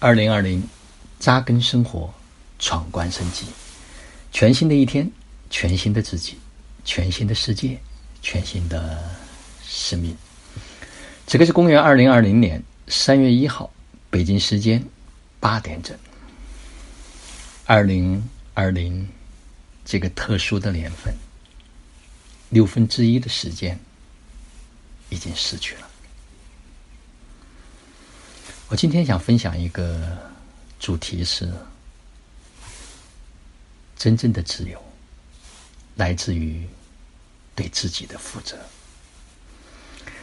二零二零，扎根生活，闯关升级，全新的一天，全新的自己，全新的世界，全新的生命。这个是公元二零二零年三月一号，北京时间八点整。二零二零这个特殊的年份，六分之一的时间已经逝去了。我今天想分享一个主题是：真正的自由来自于对自己的负责。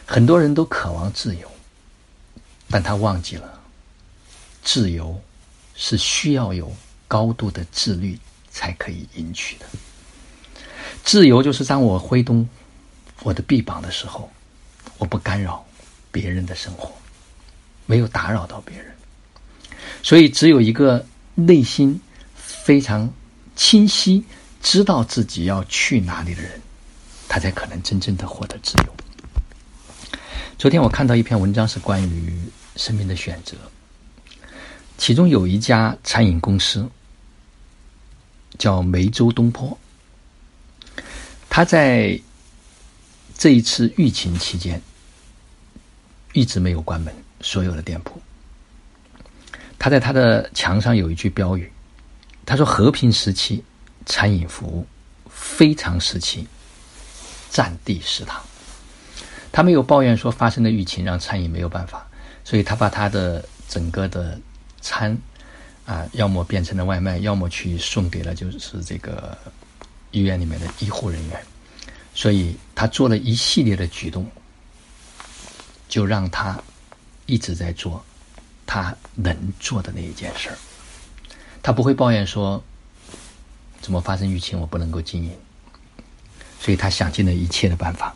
很多人都渴望自由，但他忘记了，自由是需要有高度的自律才可以赢取的。自由就是当我挥动我的臂膀的时候，我不干扰别人的生活。没有打扰到别人，所以只有一个内心非常清晰、知道自己要去哪里的人，他才可能真正的获得自由。昨天我看到一篇文章，是关于生命的选择，其中有一家餐饮公司叫梅州东坡，他在这一次疫情期间一直没有关门。所有的店铺，他在他的墙上有一句标语，他说：“和平时期餐饮服务，非常时期占地食堂。”他没有抱怨说发生的疫情让餐饮没有办法，所以他把他的整个的餐啊，要么变成了外卖，要么去送给了就是这个医院里面的医护人员，所以他做了一系列的举动，就让他。一直在做他能做的那一件事儿，他不会抱怨说怎么发生疫情我不能够经营，所以他想尽了一切的办法。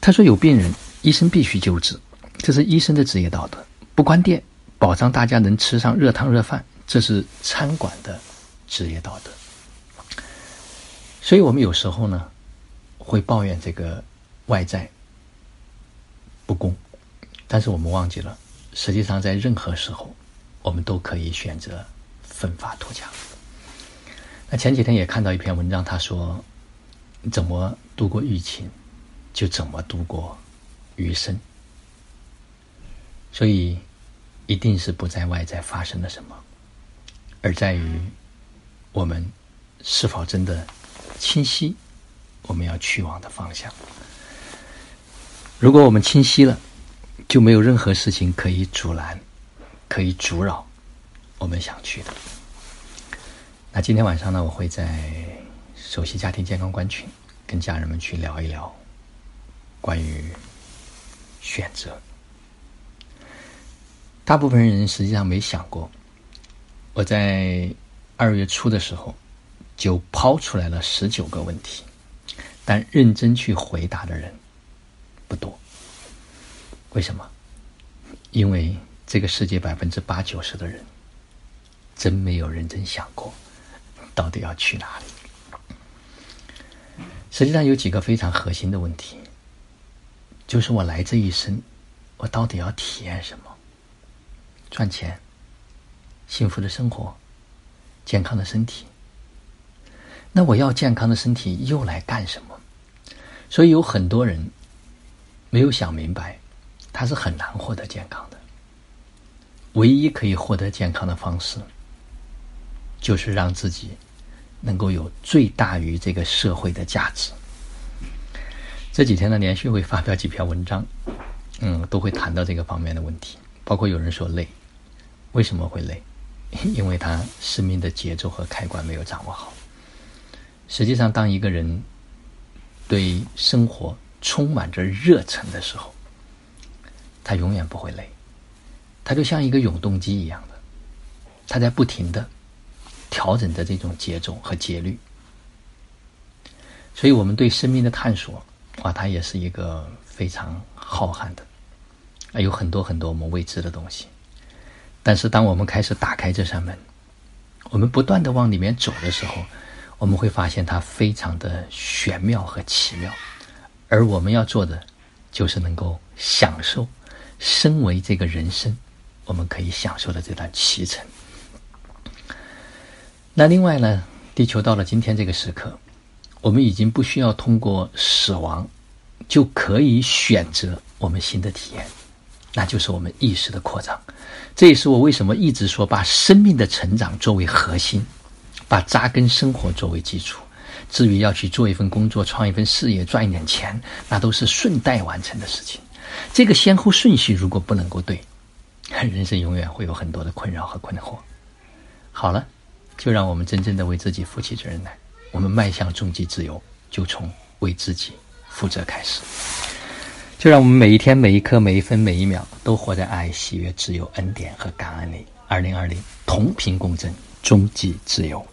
他说有病人，医生必须救治，这是医生的职业道德；不关店，保障大家能吃上热汤热饭，这是餐馆的职业道德。所以我们有时候呢会抱怨这个外在不公。但是我们忘记了，实际上在任何时候，我们都可以选择奋发图强。那前几天也看到一篇文章，他说：“怎么度过疫情，就怎么度过余生。”所以，一定是不在外在发生了什么，而在于我们是否真的清晰我们要去往的方向。如果我们清晰了，就没有任何事情可以阻拦、可以阻扰我们想去的。那今天晚上呢，我会在首席家庭健康观群跟家人们去聊一聊关于选择。大部分人实际上没想过，我在二月初的时候就抛出来了十九个问题，但认真去回答的人不多。为什么？因为这个世界百分之八九十的人，真没有认真想过，到底要去哪里。实际上有几个非常核心的问题，就是我来这一生，我到底要体验什么？赚钱、幸福的生活、健康的身体。那我要健康的身体又来干什么？所以有很多人没有想明白。他是很难获得健康的。唯一可以获得健康的方式，就是让自己能够有最大于这个社会的价值。这几天呢，连续会发表几篇文章，嗯，都会谈到这个方面的问题。包括有人说累，为什么会累？因为他生命的节奏和开关没有掌握好。实际上，当一个人对生活充满着热忱的时候，它永远不会累，它就像一个永动机一样的，它在不停的调整着这种节奏和节律。所以，我们对生命的探索啊，它也是一个非常浩瀚的，啊，有很多很多我们未知的东西。但是，当我们开始打开这扇门，我们不断的往里面走的时候，我们会发现它非常的玄妙和奇妙。而我们要做的，就是能够享受。身为这个人生，我们可以享受的这段启程。那另外呢，地球到了今天这个时刻，我们已经不需要通过死亡就可以选择我们新的体验，那就是我们意识的扩张。这也是我为什么一直说把生命的成长作为核心，把扎根生活作为基础。至于要去做一份工作、创一份事业、赚一点钱，那都是顺带完成的事情。这个先后顺序如果不能够对，人生永远会有很多的困扰和困惑。好了，就让我们真正的为自己负起责任来。我们迈向终极自由，就从为自己负责开始。就让我们每一天、每一刻、每一分、每一秒，都活在爱、喜悦、自由、恩典和感恩里。二零二零，同频共振，终极自由。